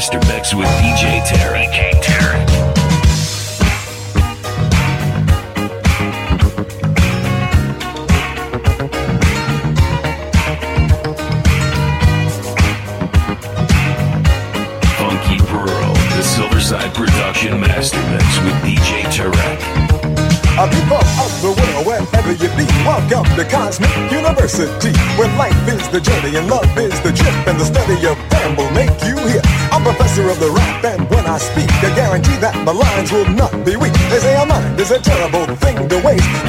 Master Mix with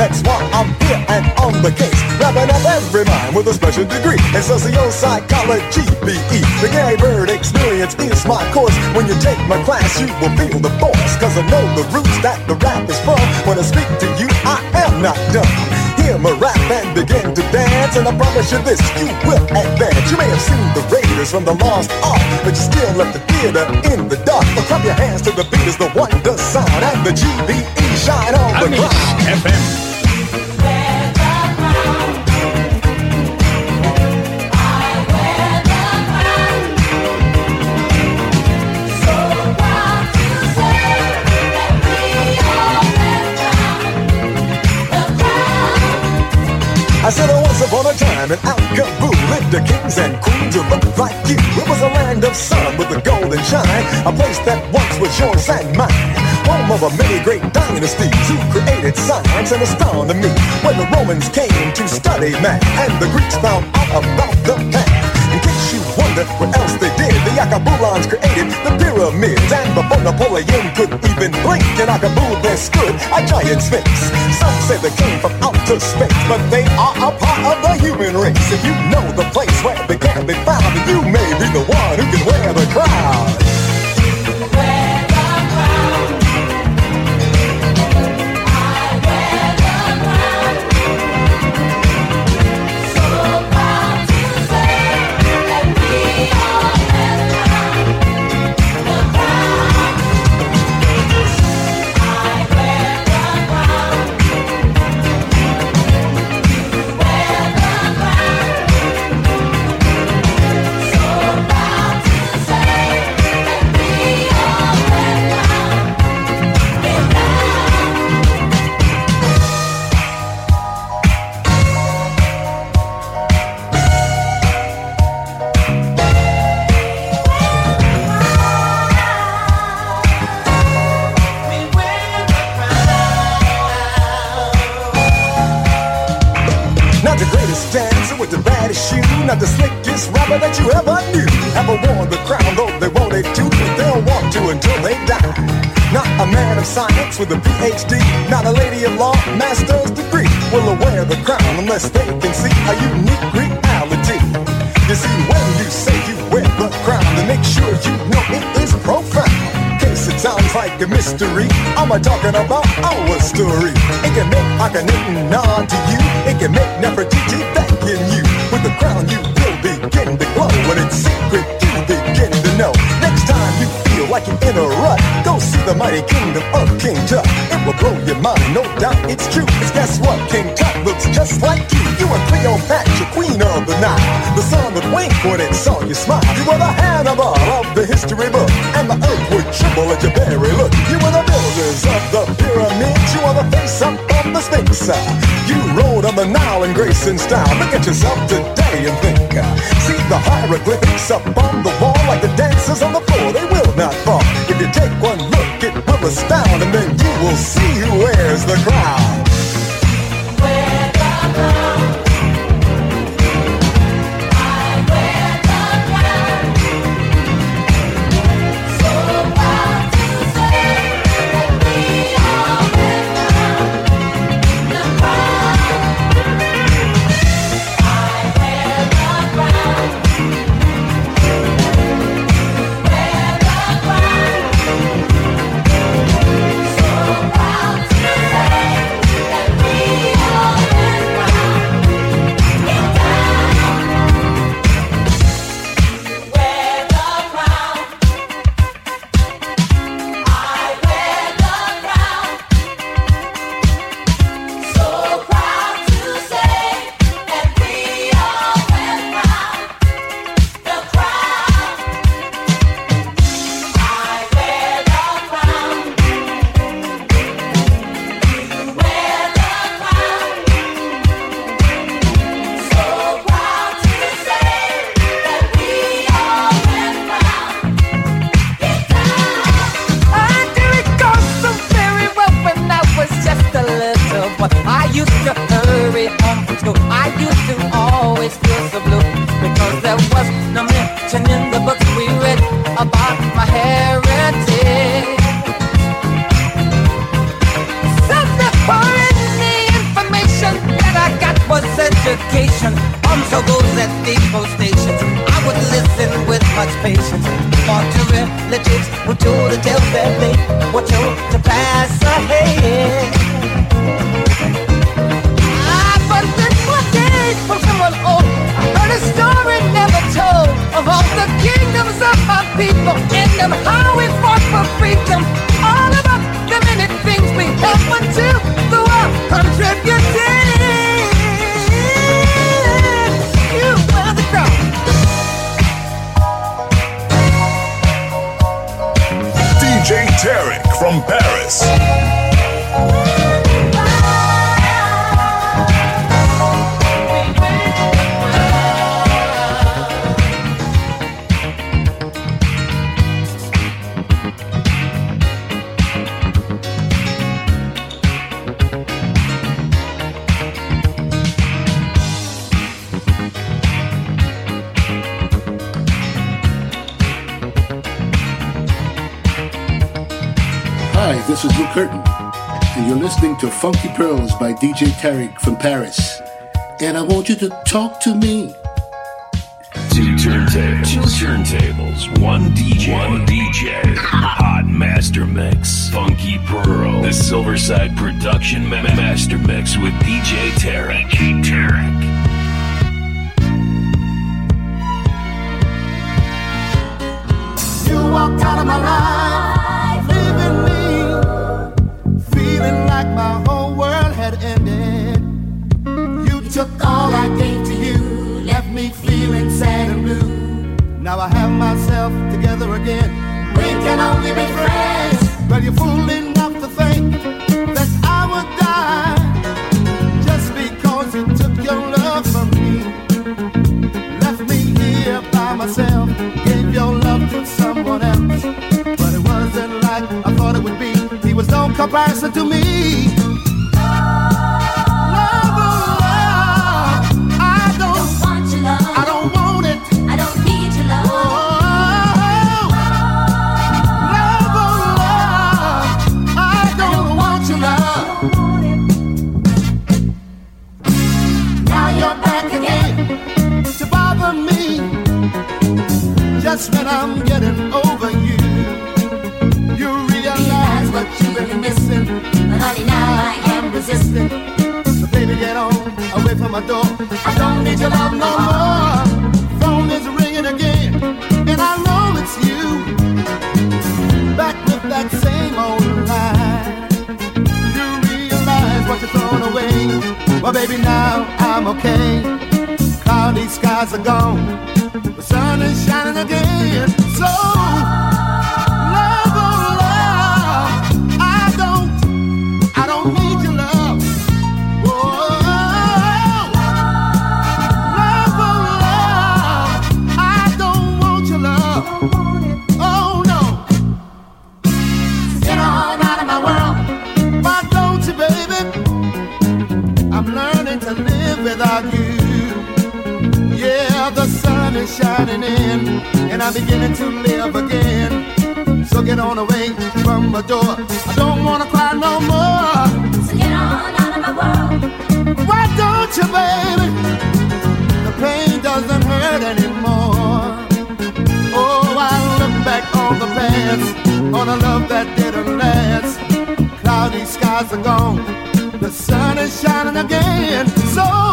That's why I'm here and on the case, wrapping up every mind with a special degree in sociopsychology, BE. The Gary Byrd experience is my course. When you take my class, you will feel the force, cause I know the roots that the rap is from. When I speak to you, I am not done. Hear my rap and begin to dance, and I promise you this, you will advance. You may have seen the Raiders from the Lost Ark, but you still left the theater in the dark. But clap your hands to the beat as the wonder sound, and the GBE shine on the ground. FM. Upon a time in Al Kabul lived the kings and queens who looked like you. It was a land of sun with a golden shine, a place that once was yours and mine. Home of a many great dynasties who created science and astronomy. When the Romans came to study math and the Greeks found out about the past. In case you wonder what else they Alkebulans created the pyramids. And before Napoleon could even blink, in Alkebulan there stood a giant sphinx. Some say they came from outer space, but they are a part of the human race. If you know the place where they can be found, you may be the one who can wear the crown. With a PhD, not a lady of law, master's degree, will wear the crown unless they can see a unique reality. You see, when you say you wear the crown, then make sure you know it is profound. Case it sounds like a mystery, I'm talking about our story. It can make Akhenaten nod to you, it can make Nefertiti thanking you. With the crown, you will begin to glow. When it's like you're in a rut, go see the mighty kingdom of King Tut. It will blow your mind, no doubt it's true. Cause guess what? King Tut looks just like you. You are Cleopatra, queen of the Nile. The sun would wink when it saw you smile. You were the Hannibal of the history book. And the earth would tremble at your very look. You were the builders of the pyramids. You are the face up of the Sphinx. You Nile in grace and style. Look at yourself today and think. See the hieroglyphics up on the wall like the dancers on the floor. They will not fall. If you take one look, it will astound, and then you will see who wears the crown. DJ Tarek from Paris. And I want you to talk to me. Two turntables. Two turntables. One DJ. One DJ. Hot Master Mix. Funky Pearl. The Silverside Production ma- Master Mix with DJ Tarek. DJ Tarek. You walked out of my life, We can only be friends. Well, you're fool enough to think that I would die just because you took your love from me left me here by myself, gave your love to someone else. But it wasn't like I thought it would be. He was no comparison to me. Just when I'm getting over you, you realize what you've been missing. But honey, now I am resisting. So baby, get on away from my door. I don't need your love no more. Phone is ringing again, and I know it's you. Back with that same old lie. You realize what you're throwing away. Well, baby, now I'm okay. Cloudy skies are gone. Sun is shining again. So, I'm beginning to live again. So get on away from my door. I don't wanna cry no more. So get on out of my world. Why don't you, baby? The pain doesn't hurt anymore. Oh, I look back on the past, on a love that didn't last. Cloudy skies are gone, the sun is shining again. So,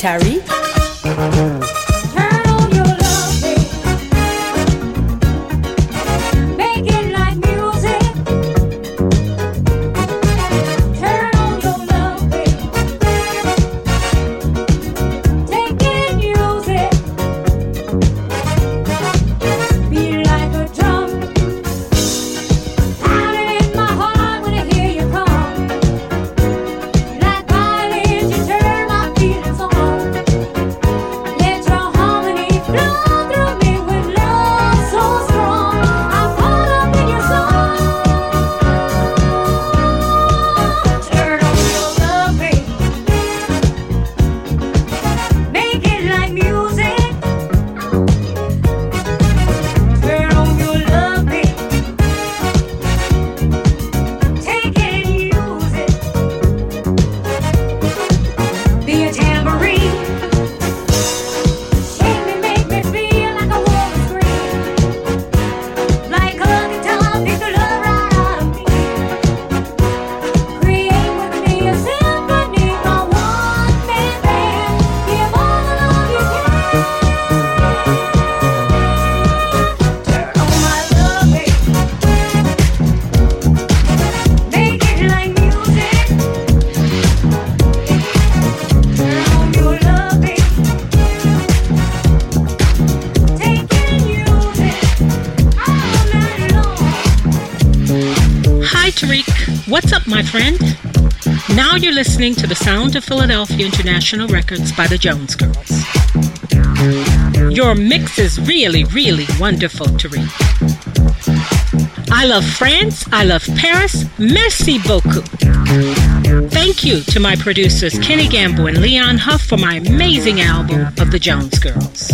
DJ Friend? Now you're listening to the sound of Philadelphia International Records by the Jones Girls. Your mix is really, really wonderful, to Tarek. I love France. I love Paris. Merci beaucoup. Thank you to my producers Kenny Gamble and Leon Huff for my amazing album of the Jones Girls.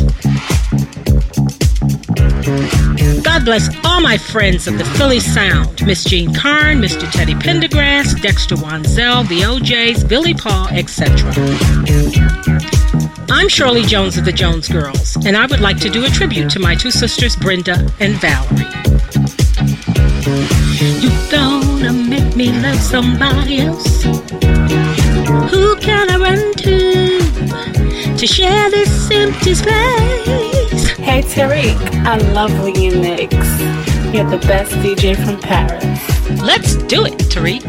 God bless all my friends of the Philly Sound Miss Jean Carn, Mr. Teddy Pendergrass, Dexter Wansel, the O'Jays, Billy Paul, etc. I'm Shirley Jones of the Jones Girls, and I would like to do a tribute to my two sisters, Brenda and Valerie. You gonna make me love somebody else? Who can I run to to share this empty space? Hey Tarek, I love when you mix. You're the best DJ from Paris. Let's do it, Tarek.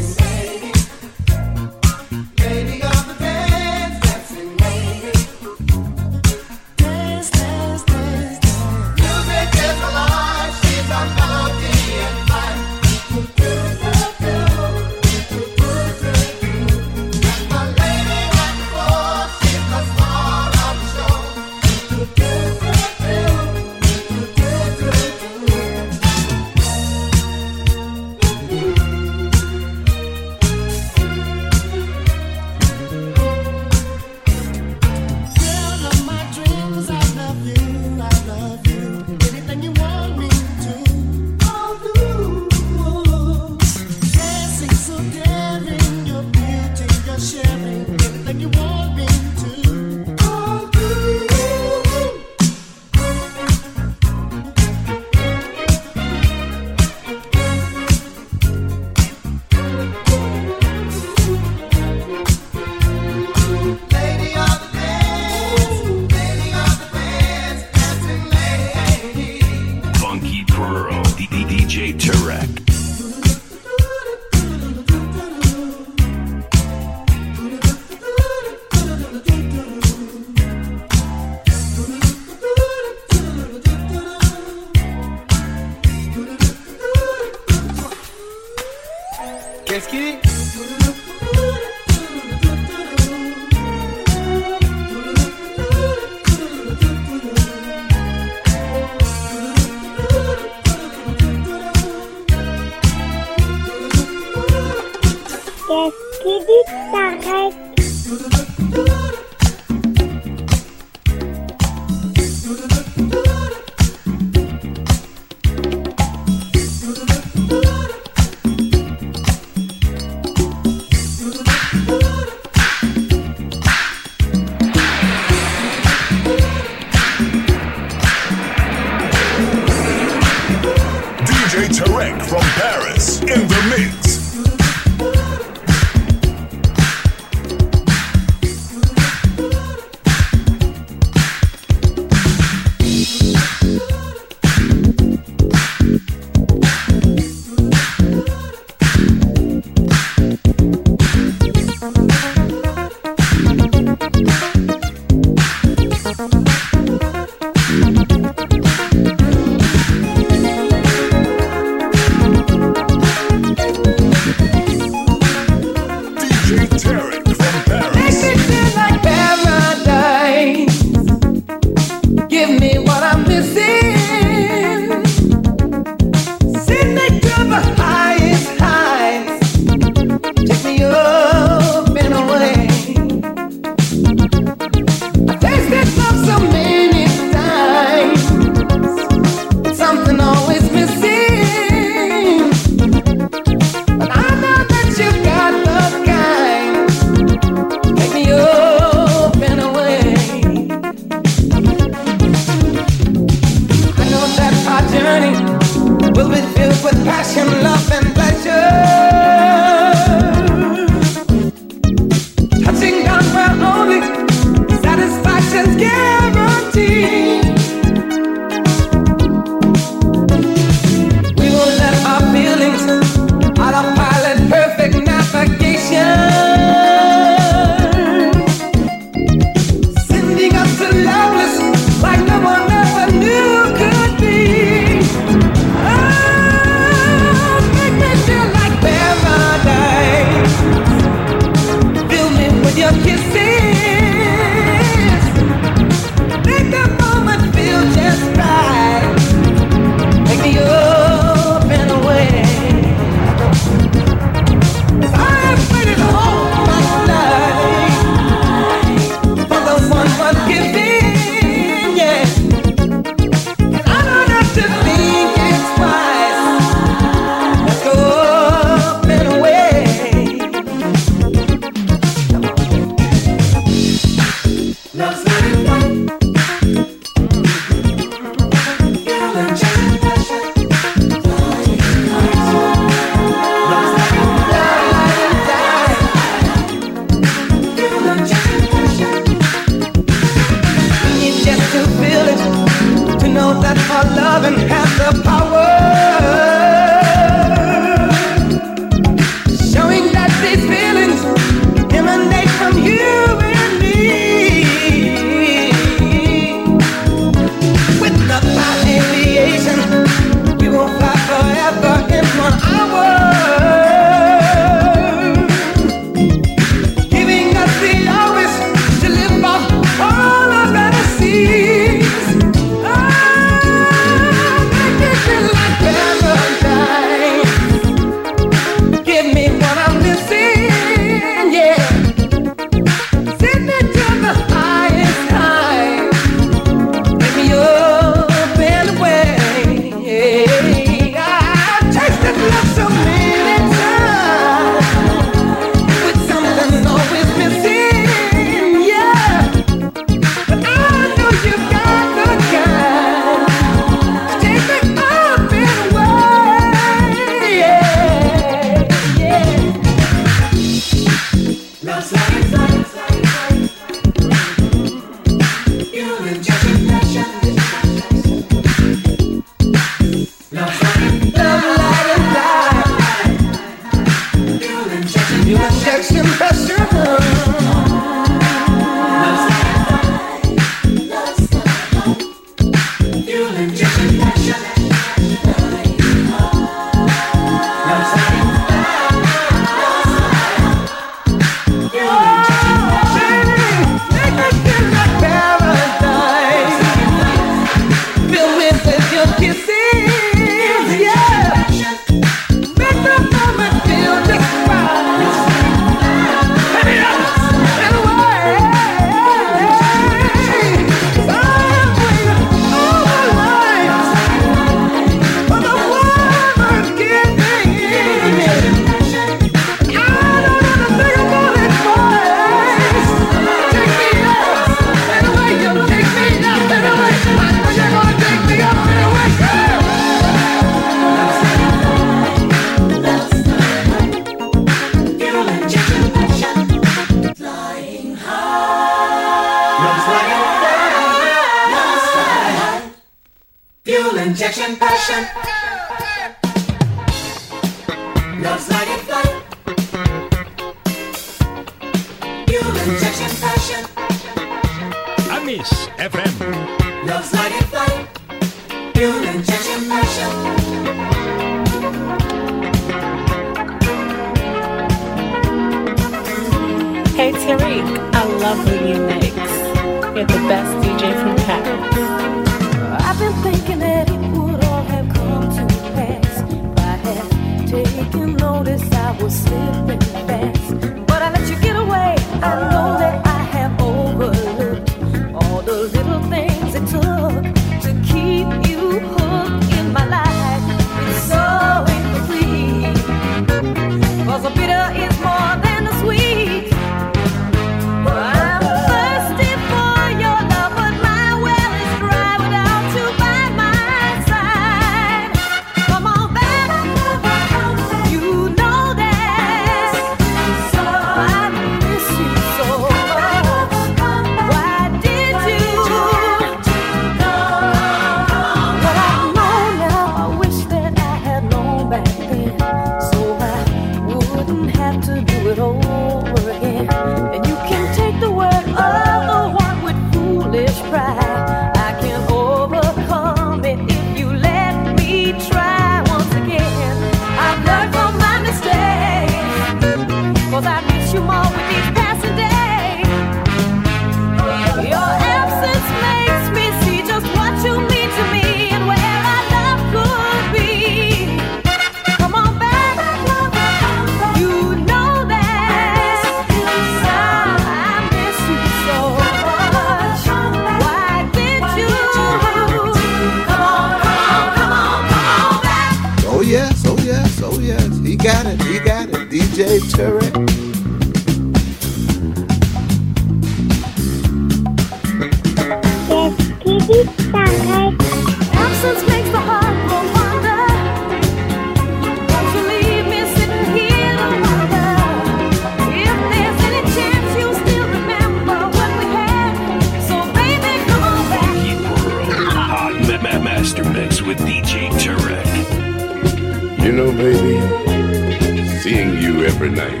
you every night.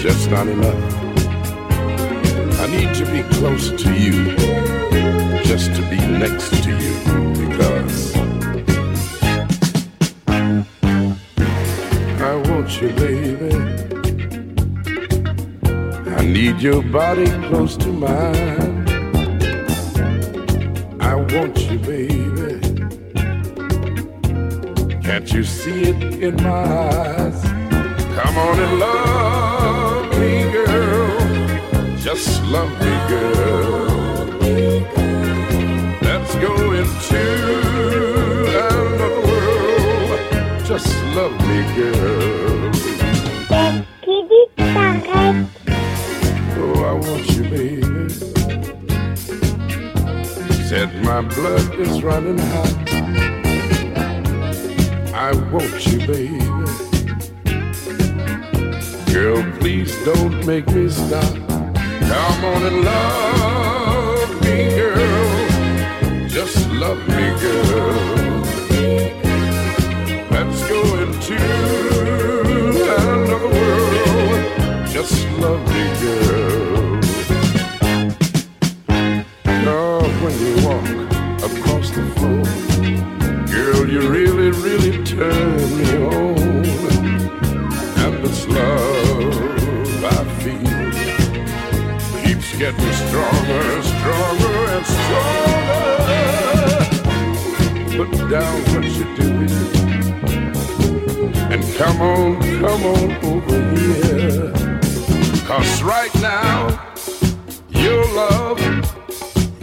Just not enough. I need to be close to you, just to be next to you, because I want you, baby. I need your body close to mine. I want you, baby. Can't you see it in my eyes? Come on and love me, girl. Just love me, girl. Let's go into another world. Just love me, girl. Oh, I want you, baby. Said my blood is running hot. I want you, baby. please don't make me stop. Come on and love me, girl. Just love me, girl. Let's go into another world. Just love me, girl. Love when you walk across the floor, girl, you really, really turn. Keeps getting stronger, stronger and stronger. Put down what you're doing and come on, come on over here. Cause right now, your love,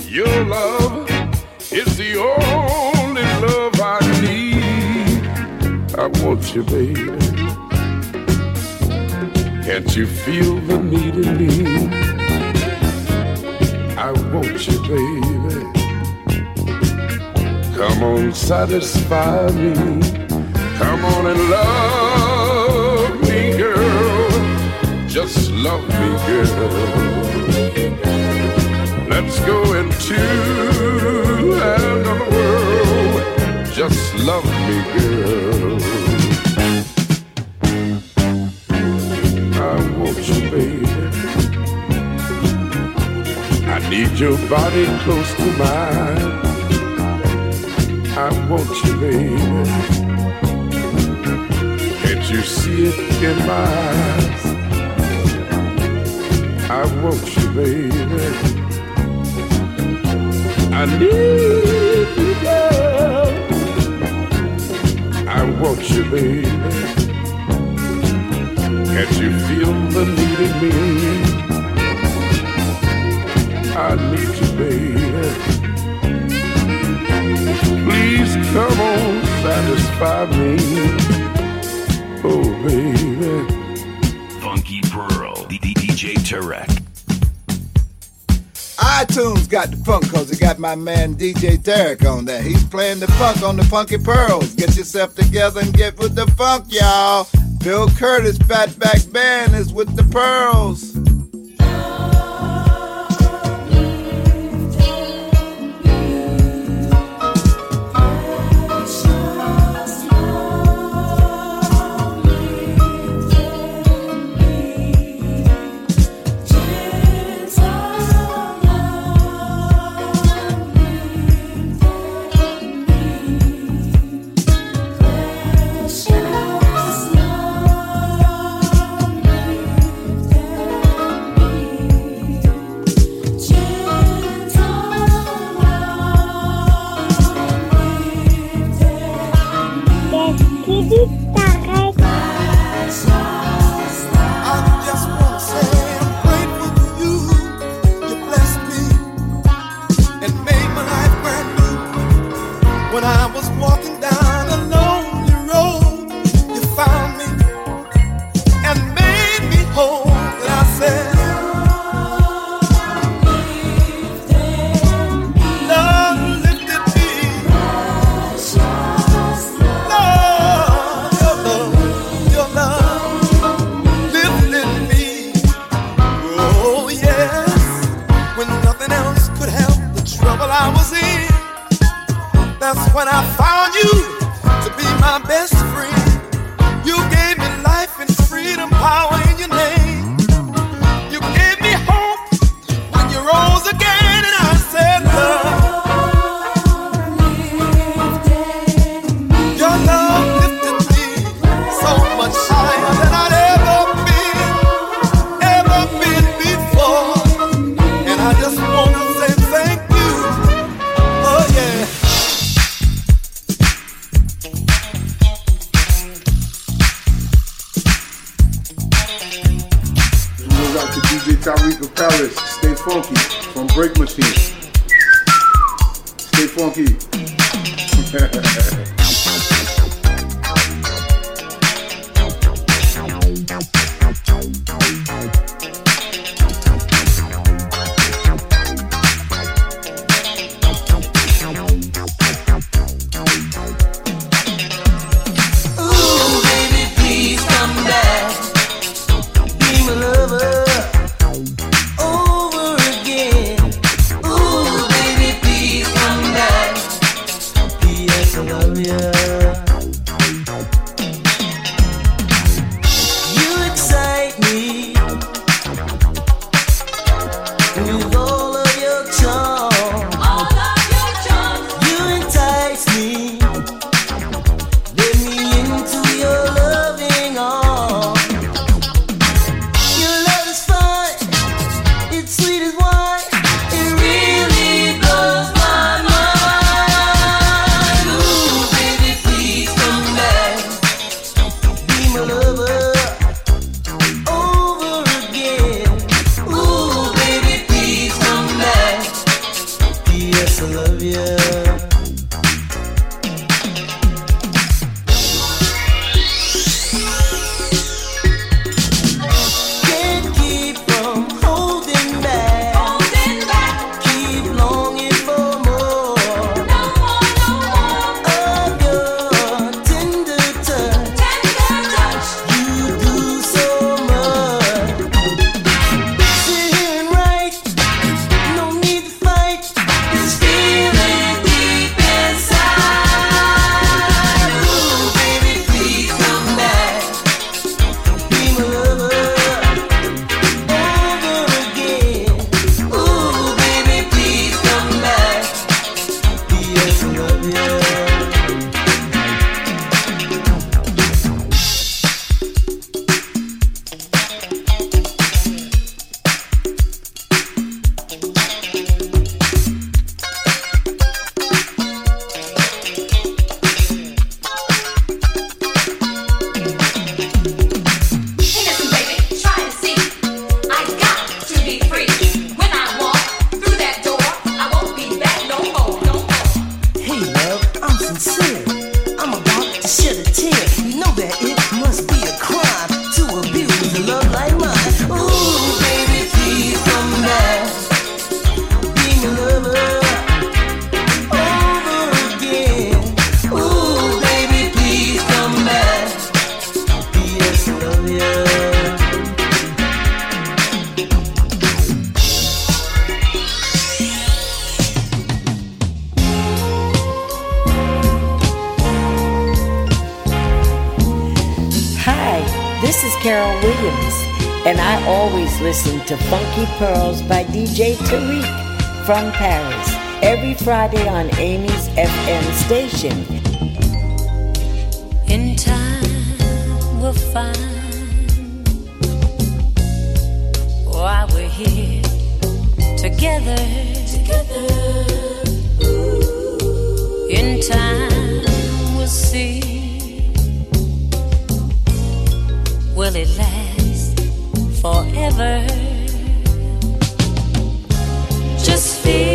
your love is the only love I need. I want you, baby. Can't you feel the need in me? I want you, baby. Come on, satisfy me. Come on and love me, girl. Just love me, girl. Let's go into another world. Just love me, girl. Need your body close to mine. I want you, baby. Can't you see it in my eyes? I want you, baby. I need you, girl. I want you, baby. Can't you feel the need in me? I need you, baby. Please come on, satisfy me. Oh, baby. Funky Pearl, D- D- DJ Tarek. iTunes got the funk cause it got my man DJ Tarek on there. He's playing the funk on the Funky Pearls. Get yourself together and get with the funk, y'all. Bill Curtis Fatback Band is with the Pearls. To DJ Tarek of Paris. Stay funky from Break Machine. Stay funky. Will it last forever? Just feel